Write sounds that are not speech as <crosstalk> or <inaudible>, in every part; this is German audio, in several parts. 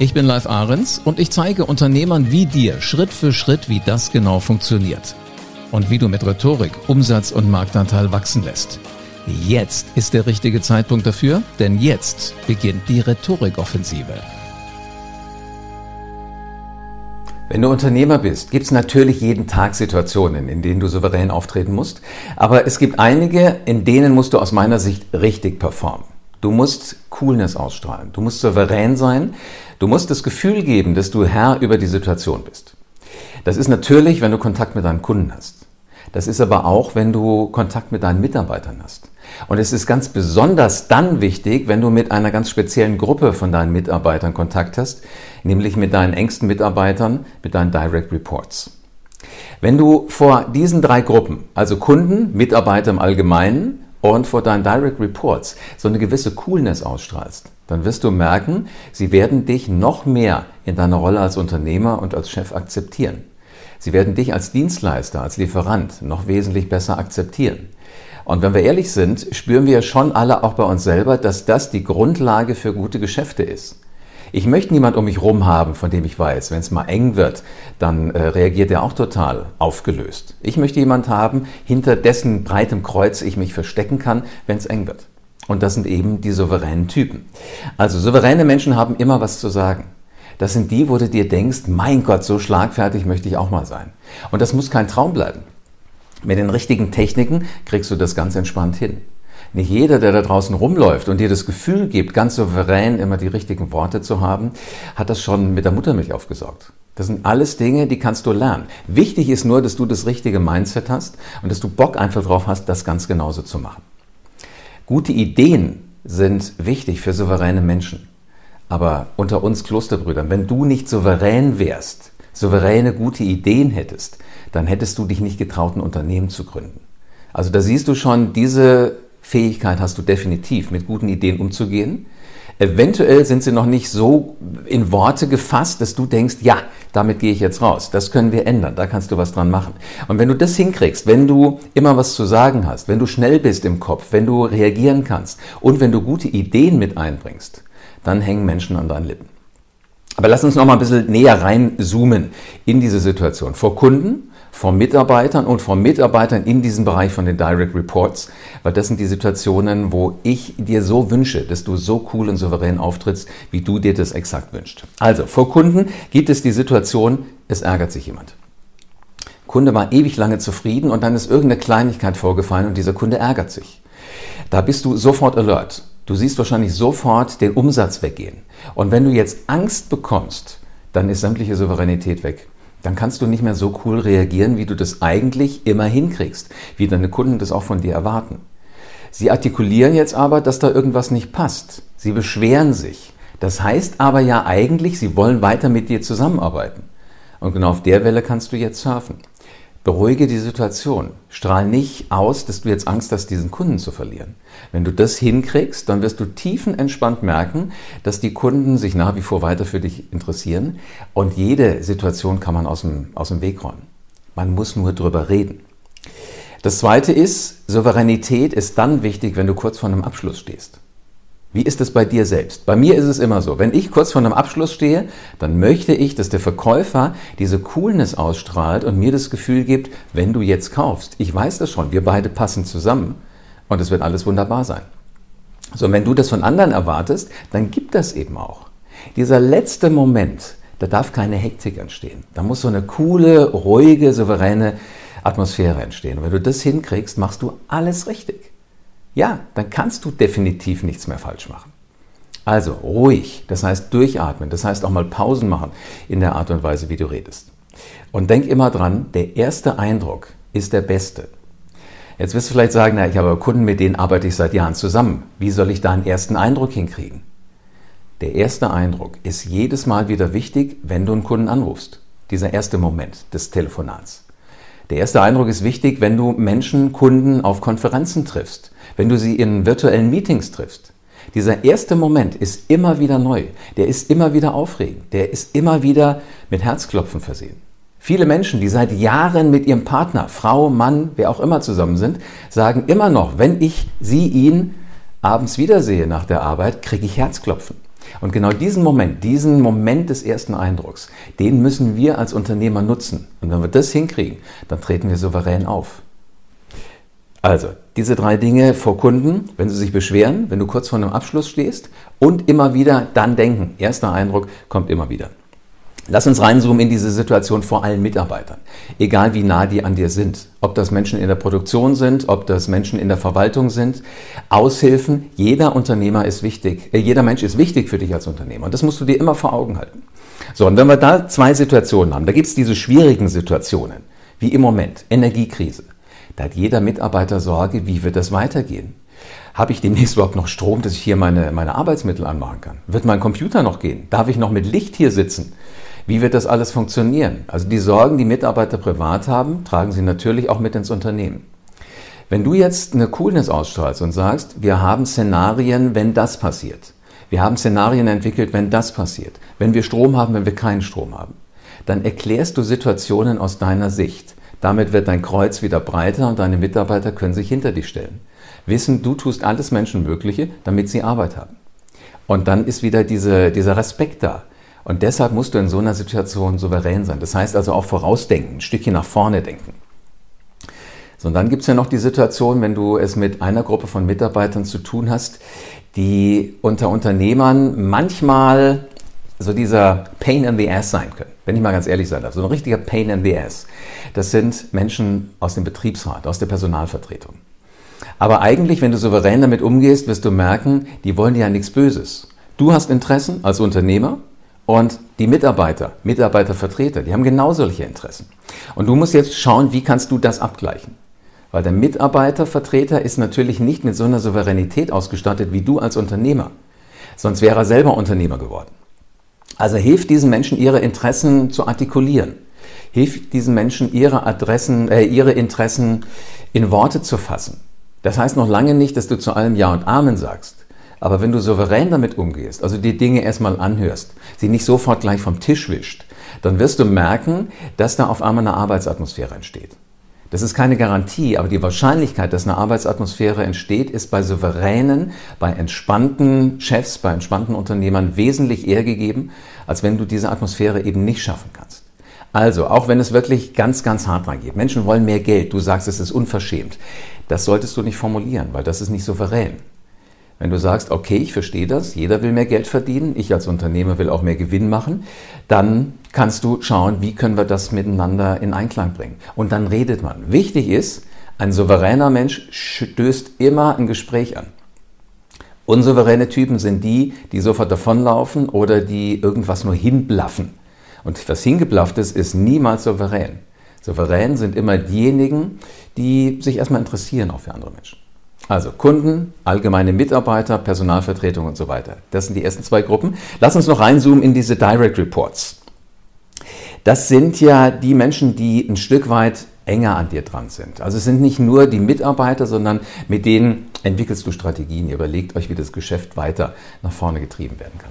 Ich bin Live Ahrens und ich zeige Unternehmern wie dir Schritt für Schritt, wie das genau funktioniert. Und wie du mit Rhetorik Umsatz und Marktanteil wachsen lässt. Jetzt ist der richtige Zeitpunkt dafür, denn jetzt beginnt die Rhetorikoffensive. Wenn du Unternehmer bist, gibt es natürlich jeden Tag Situationen, in denen du souverän auftreten musst. Aber es gibt einige, in denen musst du aus meiner Sicht richtig performen. Du musst Coolness ausstrahlen. Du musst souverän sein. Du musst das Gefühl geben, dass du Herr über die Situation bist. Das ist natürlich, wenn du Kontakt mit deinen Kunden hast. Das ist aber auch, wenn du Kontakt mit deinen Mitarbeitern hast. Und es ist ganz besonders dann wichtig, wenn du mit einer ganz speziellen Gruppe von deinen Mitarbeitern Kontakt hast, nämlich mit deinen engsten Mitarbeitern, mit deinen Direct Reports. Wenn du vor diesen drei Gruppen, also Kunden, Mitarbeiter im Allgemeinen und vor deinen Direct Reports so eine gewisse Coolness ausstrahlst, dann wirst du merken, sie werden dich noch mehr in deiner Rolle als Unternehmer und als Chef akzeptieren. Sie werden dich als Dienstleister, als Lieferant noch wesentlich besser akzeptieren. Und wenn wir ehrlich sind, spüren wir schon alle auch bei uns selber, dass das die Grundlage für gute Geschäfte ist. Ich möchte niemand um mich rum haben, von dem ich weiß, wenn es mal eng wird, dann äh, reagiert er auch total aufgelöst. Ich möchte jemand haben, hinter dessen breitem Kreuz ich mich verstecken kann, wenn es eng wird. Und das sind eben die souveränen Typen. Also souveräne Menschen haben immer was zu sagen. Das sind die, wo du dir denkst, mein Gott, so schlagfertig möchte ich auch mal sein. Und das muss kein Traum bleiben. Mit den richtigen Techniken kriegst du das ganz entspannt hin. Nicht jeder, der da draußen rumläuft und dir das Gefühl gibt, ganz souverän immer die richtigen Worte zu haben, hat das schon mit der Muttermilch aufgesorgt. Das sind alles Dinge, die kannst du lernen. Wichtig ist nur, dass du das richtige Mindset hast und dass du Bock einfach drauf hast, das ganz genauso zu machen. Gute Ideen sind wichtig für souveräne Menschen. Aber unter uns Klosterbrüdern, wenn du nicht souverän wärst, souveräne gute Ideen hättest, dann hättest du dich nicht getraut, ein Unternehmen zu gründen. Also da siehst du schon, diese Fähigkeit hast du definitiv, mit guten Ideen umzugehen. Eventuell sind sie noch nicht so in Worte gefasst, dass du denkst, ja, damit gehe ich jetzt raus. Das können wir ändern, da kannst du was dran machen. Und wenn du das hinkriegst, wenn du immer was zu sagen hast, wenn du schnell bist im Kopf, wenn du reagieren kannst und wenn du gute Ideen mit einbringst, dann hängen Menschen an deinen Lippen. Aber lass uns noch mal ein bisschen näher reinzoomen in diese Situation. Vor Kunden von Mitarbeitern und von Mitarbeitern in diesem Bereich von den Direct Reports, weil das sind die Situationen, wo ich dir so wünsche, dass du so cool und souverän auftrittst, wie du dir das exakt wünschst. Also, vor Kunden gibt es die Situation, es ärgert sich jemand. Kunde war ewig lange zufrieden und dann ist irgendeine Kleinigkeit vorgefallen und dieser Kunde ärgert sich. Da bist du sofort alert. Du siehst wahrscheinlich sofort den Umsatz weggehen. Und wenn du jetzt Angst bekommst, dann ist sämtliche Souveränität weg dann kannst du nicht mehr so cool reagieren, wie du das eigentlich immer hinkriegst, wie deine Kunden das auch von dir erwarten. Sie artikulieren jetzt aber, dass da irgendwas nicht passt. Sie beschweren sich. Das heißt aber ja eigentlich, sie wollen weiter mit dir zusammenarbeiten. Und genau auf der Welle kannst du jetzt surfen. Beruhige die Situation. Strahl nicht aus, dass du jetzt Angst hast, diesen Kunden zu verlieren. Wenn du das hinkriegst, dann wirst du tiefenentspannt merken, dass die Kunden sich nach wie vor weiter für dich interessieren. Und jede Situation kann man aus dem, aus dem Weg räumen. Man muss nur drüber reden. Das zweite ist, Souveränität ist dann wichtig, wenn du kurz vor einem Abschluss stehst. Wie ist es bei dir selbst? Bei mir ist es immer so, wenn ich kurz vor einem Abschluss stehe, dann möchte ich, dass der Verkäufer diese Coolness ausstrahlt und mir das Gefühl gibt, wenn du jetzt kaufst, ich weiß das schon, wir beide passen zusammen und es wird alles wunderbar sein. So, und wenn du das von anderen erwartest, dann gibt das eben auch. Dieser letzte Moment, da darf keine Hektik entstehen. Da muss so eine coole, ruhige, souveräne Atmosphäre entstehen. Und wenn du das hinkriegst, machst du alles richtig ja, dann kannst du definitiv nichts mehr falsch machen. Also ruhig, das heißt durchatmen, das heißt auch mal Pausen machen in der Art und Weise, wie du redest. Und denk immer dran, der erste Eindruck ist der beste. Jetzt wirst du vielleicht sagen, na, ich habe Kunden, mit denen arbeite ich seit Jahren zusammen. Wie soll ich da einen ersten Eindruck hinkriegen? Der erste Eindruck ist jedes Mal wieder wichtig, wenn du einen Kunden anrufst. Dieser erste Moment des Telefonats. Der erste Eindruck ist wichtig, wenn du Menschen, Kunden auf Konferenzen triffst, wenn du sie in virtuellen Meetings triffst. Dieser erste Moment ist immer wieder neu, der ist immer wieder aufregend, der ist immer wieder mit Herzklopfen versehen. Viele Menschen, die seit Jahren mit ihrem Partner, Frau, Mann, wer auch immer zusammen sind, sagen immer noch, wenn ich sie, ihn abends wiedersehe nach der Arbeit, kriege ich Herzklopfen. Und genau diesen Moment, diesen Moment des ersten Eindrucks, den müssen wir als Unternehmer nutzen. Und wenn wir das hinkriegen, dann treten wir souverän auf. Also, diese drei Dinge vor Kunden, wenn sie sich beschweren, wenn du kurz vor einem Abschluss stehst und immer wieder dann denken. Erster Eindruck kommt immer wieder. Lass uns reinzoomen in diese Situation vor allen Mitarbeitern, egal wie nah die an dir sind. Ob das Menschen in der Produktion sind, ob das Menschen in der Verwaltung sind, Aushilfen. Jeder Unternehmer ist wichtig, äh, jeder Mensch ist wichtig für dich als Unternehmer. Und das musst du dir immer vor Augen halten. So, und wenn wir da zwei Situationen haben, da gibt es diese schwierigen Situationen, wie im Moment, Energiekrise. Da hat jeder Mitarbeiter Sorge, wie wird das weitergehen? Habe ich demnächst überhaupt noch Strom, dass ich hier meine, meine Arbeitsmittel anmachen kann? Wird mein Computer noch gehen? Darf ich noch mit Licht hier sitzen? Wie wird das alles funktionieren? Also die Sorgen, die Mitarbeiter privat haben, tragen sie natürlich auch mit ins Unternehmen. Wenn du jetzt eine Coolness ausstrahlst und sagst, wir haben Szenarien, wenn das passiert. Wir haben Szenarien entwickelt, wenn das passiert. Wenn wir Strom haben, wenn wir keinen Strom haben. Dann erklärst du Situationen aus deiner Sicht. Damit wird dein Kreuz wieder breiter und deine Mitarbeiter können sich hinter dich stellen. Wissen, du tust alles Menschenmögliche, damit sie Arbeit haben. Und dann ist wieder diese, dieser Respekt da. Und deshalb musst du in so einer Situation souverän sein. Das heißt also auch vorausdenken, ein Stückchen nach vorne denken. So, und dann gibt es ja noch die Situation, wenn du es mit einer Gruppe von Mitarbeitern zu tun hast, die unter Unternehmern manchmal so dieser Pain in the Ass sein können, wenn ich mal ganz ehrlich sein darf. So ein richtiger Pain in the Ass. Das sind Menschen aus dem Betriebsrat, aus der Personalvertretung. Aber eigentlich, wenn du souverän damit umgehst, wirst du merken, die wollen dir ja nichts Böses. Du hast Interessen als Unternehmer und die Mitarbeiter, Mitarbeitervertreter, die haben genau solche Interessen. Und du musst jetzt schauen, wie kannst du das abgleichen? Weil der Mitarbeitervertreter ist natürlich nicht mit so einer Souveränität ausgestattet wie du als Unternehmer. Sonst wäre er selber Unternehmer geworden. Also hilf diesen Menschen, ihre Interessen zu artikulieren. Hilf diesen Menschen, ihre, Adressen, äh, ihre Interessen in Worte zu fassen. Das heißt noch lange nicht, dass du zu allem Ja und Amen sagst. Aber wenn du souverän damit umgehst, also die Dinge erstmal anhörst, sie nicht sofort gleich vom Tisch wischt, dann wirst du merken, dass da auf einmal eine Arbeitsatmosphäre entsteht. Das ist keine Garantie, aber die Wahrscheinlichkeit, dass eine Arbeitsatmosphäre entsteht, ist bei souveränen, bei entspannten Chefs, bei entspannten Unternehmern wesentlich eher gegeben, als wenn du diese Atmosphäre eben nicht schaffen kannst. Also, auch wenn es wirklich ganz, ganz hart reingeht. Menschen wollen mehr Geld. Du sagst, es ist unverschämt. Das solltest du nicht formulieren, weil das ist nicht souverän. Wenn du sagst, okay, ich verstehe das, jeder will mehr Geld verdienen, ich als Unternehmer will auch mehr Gewinn machen, dann kannst du schauen, wie können wir das miteinander in Einklang bringen. Und dann redet man. Wichtig ist, ein souveräner Mensch stößt immer ein Gespräch an. Unsouveräne Typen sind die, die sofort davonlaufen oder die irgendwas nur hinblaffen. Und was hingeblafft ist, ist niemals souverän. Souverän sind immer diejenigen, die sich erstmal interessieren auch für andere Menschen. Also Kunden, allgemeine Mitarbeiter, Personalvertretung und so weiter. Das sind die ersten zwei Gruppen. Lass uns noch reinzoomen in diese Direct Reports. Das sind ja die Menschen, die ein Stück weit enger an dir dran sind. Also es sind nicht nur die Mitarbeiter, sondern mit denen entwickelst du Strategien. Ihr überlegt euch, wie das Geschäft weiter nach vorne getrieben werden kann.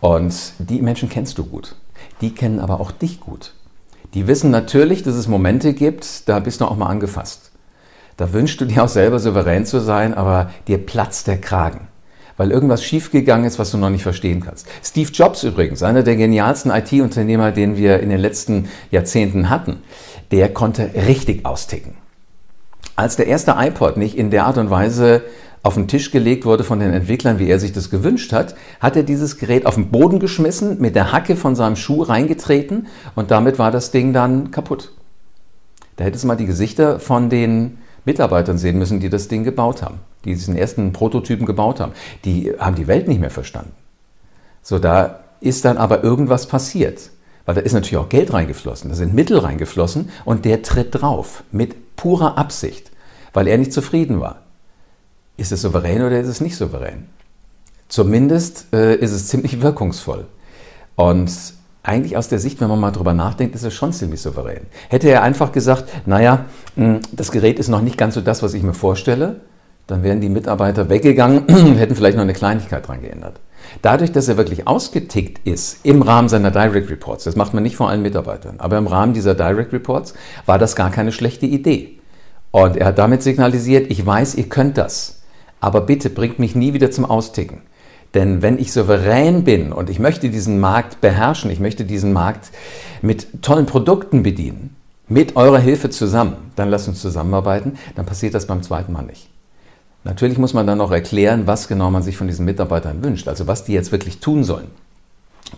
Und die Menschen kennst du gut. Die kennen aber auch dich gut. Die wissen natürlich, dass es Momente gibt, da bist du auch mal angefasst. Da wünschst du dir auch selber souverän zu sein, aber dir platzt der Kragen, weil irgendwas schiefgegangen ist, was du noch nicht verstehen kannst. Steve Jobs übrigens, einer der genialsten IT-Unternehmer, den wir in den letzten Jahrzehnten hatten, der konnte richtig austicken. Als der erste iPod nicht in der Art und Weise auf den Tisch gelegt wurde von den Entwicklern, wie er sich das gewünscht hat, hat er dieses Gerät auf den Boden geschmissen, mit der Hacke von seinem Schuh reingetreten und damit war das Ding dann kaputt. Da hättest du mal die Gesichter von den Mitarbeitern sehen müssen, die das Ding gebaut haben, die diesen ersten Prototypen gebaut haben. Die haben die Welt nicht mehr verstanden. So, da ist dann aber irgendwas passiert. Weil da ist natürlich auch Geld reingeflossen, da sind Mittel reingeflossen und der tritt drauf mit purer Absicht, weil er nicht zufrieden war. Ist es souverän oder ist es nicht souverän? Zumindest äh, ist es ziemlich wirkungsvoll. Und eigentlich aus der Sicht, wenn man mal drüber nachdenkt, ist es schon ziemlich souverän. Hätte er einfach gesagt, naja, hm, das Gerät ist noch nicht ganz so das, was ich mir vorstelle, dann wären die Mitarbeiter weggegangen <clears throat> und hätten vielleicht noch eine Kleinigkeit dran geändert. Dadurch, dass er wirklich ausgetickt ist im Rahmen seiner Direct Reports, das macht man nicht vor allen Mitarbeitern, aber im Rahmen dieser Direct Reports war das gar keine schlechte Idee. Und er hat damit signalisiert, ich weiß, ihr könnt das, aber bitte bringt mich nie wieder zum Austicken. Denn wenn ich souverän bin und ich möchte diesen Markt beherrschen, ich möchte diesen Markt mit tollen Produkten bedienen, mit eurer Hilfe zusammen, dann lasst uns zusammenarbeiten, dann passiert das beim zweiten Mal nicht. Natürlich muss man dann noch erklären, was genau man sich von diesen Mitarbeitern wünscht, also was die jetzt wirklich tun sollen,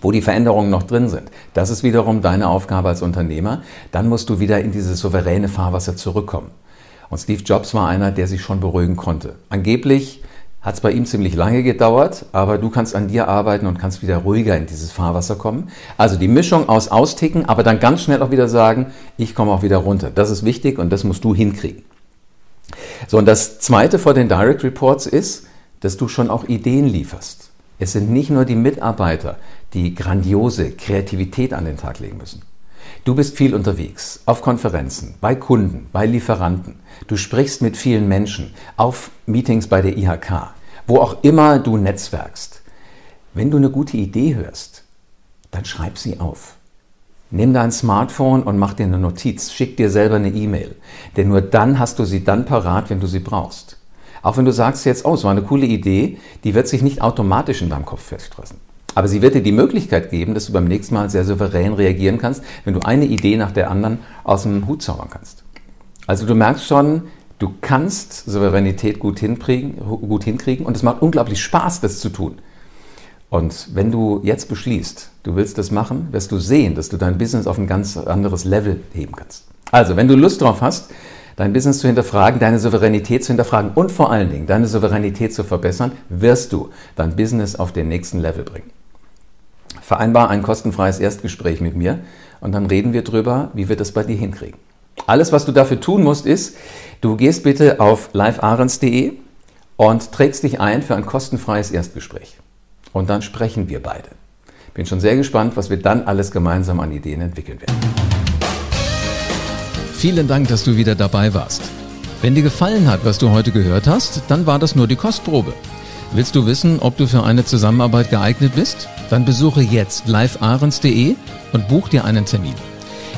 wo die Veränderungen noch drin sind. Das ist wiederum deine Aufgabe als Unternehmer. Dann musst du wieder in dieses souveräne Fahrwasser zurückkommen. Und Steve Jobs war einer, der sich schon beruhigen konnte. Angeblich hat es bei ihm ziemlich lange gedauert, aber du kannst an dir arbeiten und kannst wieder ruhiger in dieses Fahrwasser kommen. Also die Mischung aus Austicken, aber dann ganz schnell auch wieder sagen, ich komme auch wieder runter. Das ist wichtig und das musst du hinkriegen. So, und das Zweite vor den Direct Reports ist, dass du schon auch Ideen lieferst. Es sind nicht nur die Mitarbeiter, die grandiose Kreativität an den Tag legen müssen. Du bist viel unterwegs, auf Konferenzen, bei Kunden, bei Lieferanten. Du sprichst mit vielen Menschen, auf Meetings bei der IHK, wo auch immer du netzwerkst. Wenn du eine gute Idee hörst, dann schreib sie auf. Nimm dein Smartphone und mach dir eine Notiz, schick dir selber eine E-Mail. Denn nur dann hast du sie dann parat, wenn du sie brauchst. Auch wenn du sagst jetzt, oh, es war eine coole Idee, die wird sich nicht automatisch in deinem Kopf festfressen. Aber sie wird dir die Möglichkeit geben, dass du beim nächsten Mal sehr souverän reagieren kannst, wenn du eine Idee nach der anderen aus dem Hut zaubern kannst. Also du merkst schon, du kannst Souveränität gut hinkriegen, gut hinkriegen und es macht unglaublich Spaß, das zu tun. Und wenn du jetzt beschließt, du willst das machen, wirst du sehen, dass du dein Business auf ein ganz anderes Level heben kannst. Also, wenn du Lust drauf hast, dein Business zu hinterfragen, deine Souveränität zu hinterfragen und vor allen Dingen deine Souveränität zu verbessern, wirst du dein Business auf den nächsten Level bringen vereinbar ein kostenfreies Erstgespräch mit mir und dann reden wir drüber, wie wir das bei dir hinkriegen. Alles, was du dafür tun musst, ist, du gehst bitte auf livearens.de und trägst dich ein für ein kostenfreies Erstgespräch. Und dann sprechen wir beide. Bin schon sehr gespannt, was wir dann alles gemeinsam an Ideen entwickeln werden. Vielen Dank, dass du wieder dabei warst. Wenn dir gefallen hat, was du heute gehört hast, dann war das nur die Kostprobe. Willst du wissen, ob du für eine Zusammenarbeit geeignet bist? Dann besuche jetzt livearens.de und buch dir einen Termin.